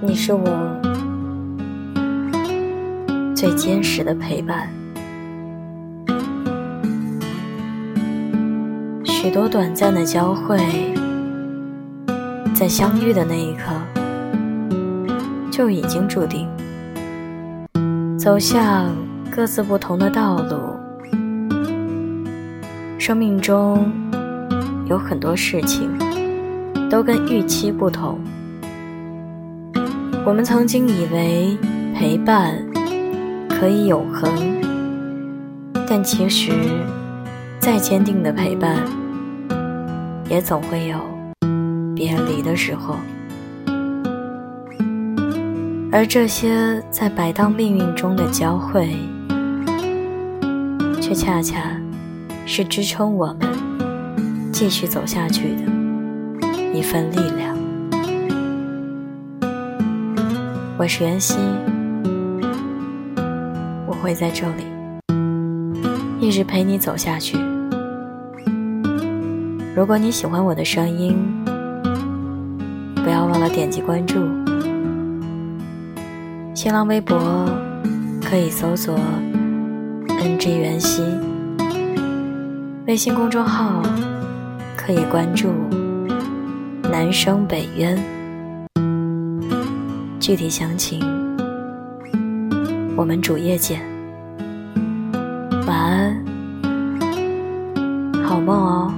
你是我最坚实的陪伴。许多短暂的交汇，在相遇的那一刻，就已经注定走向各自不同的道路。生命中有很多事情都跟预期不同。我们曾经以为陪伴可以永恒，但其实再坚定的陪伴。也总会有别离的时候，而这些在摆荡命运中的交汇，却恰恰是支撑我们继续走下去的一份力量。我是袁熙，我会在这里一直陪你走下去。如果你喜欢我的声音，不要忘了点击关注。新浪微博可以搜索 “ng 袁熙”，微信公众号可以关注“南生北渊”。具体详情，我们主页见。晚安，好梦哦。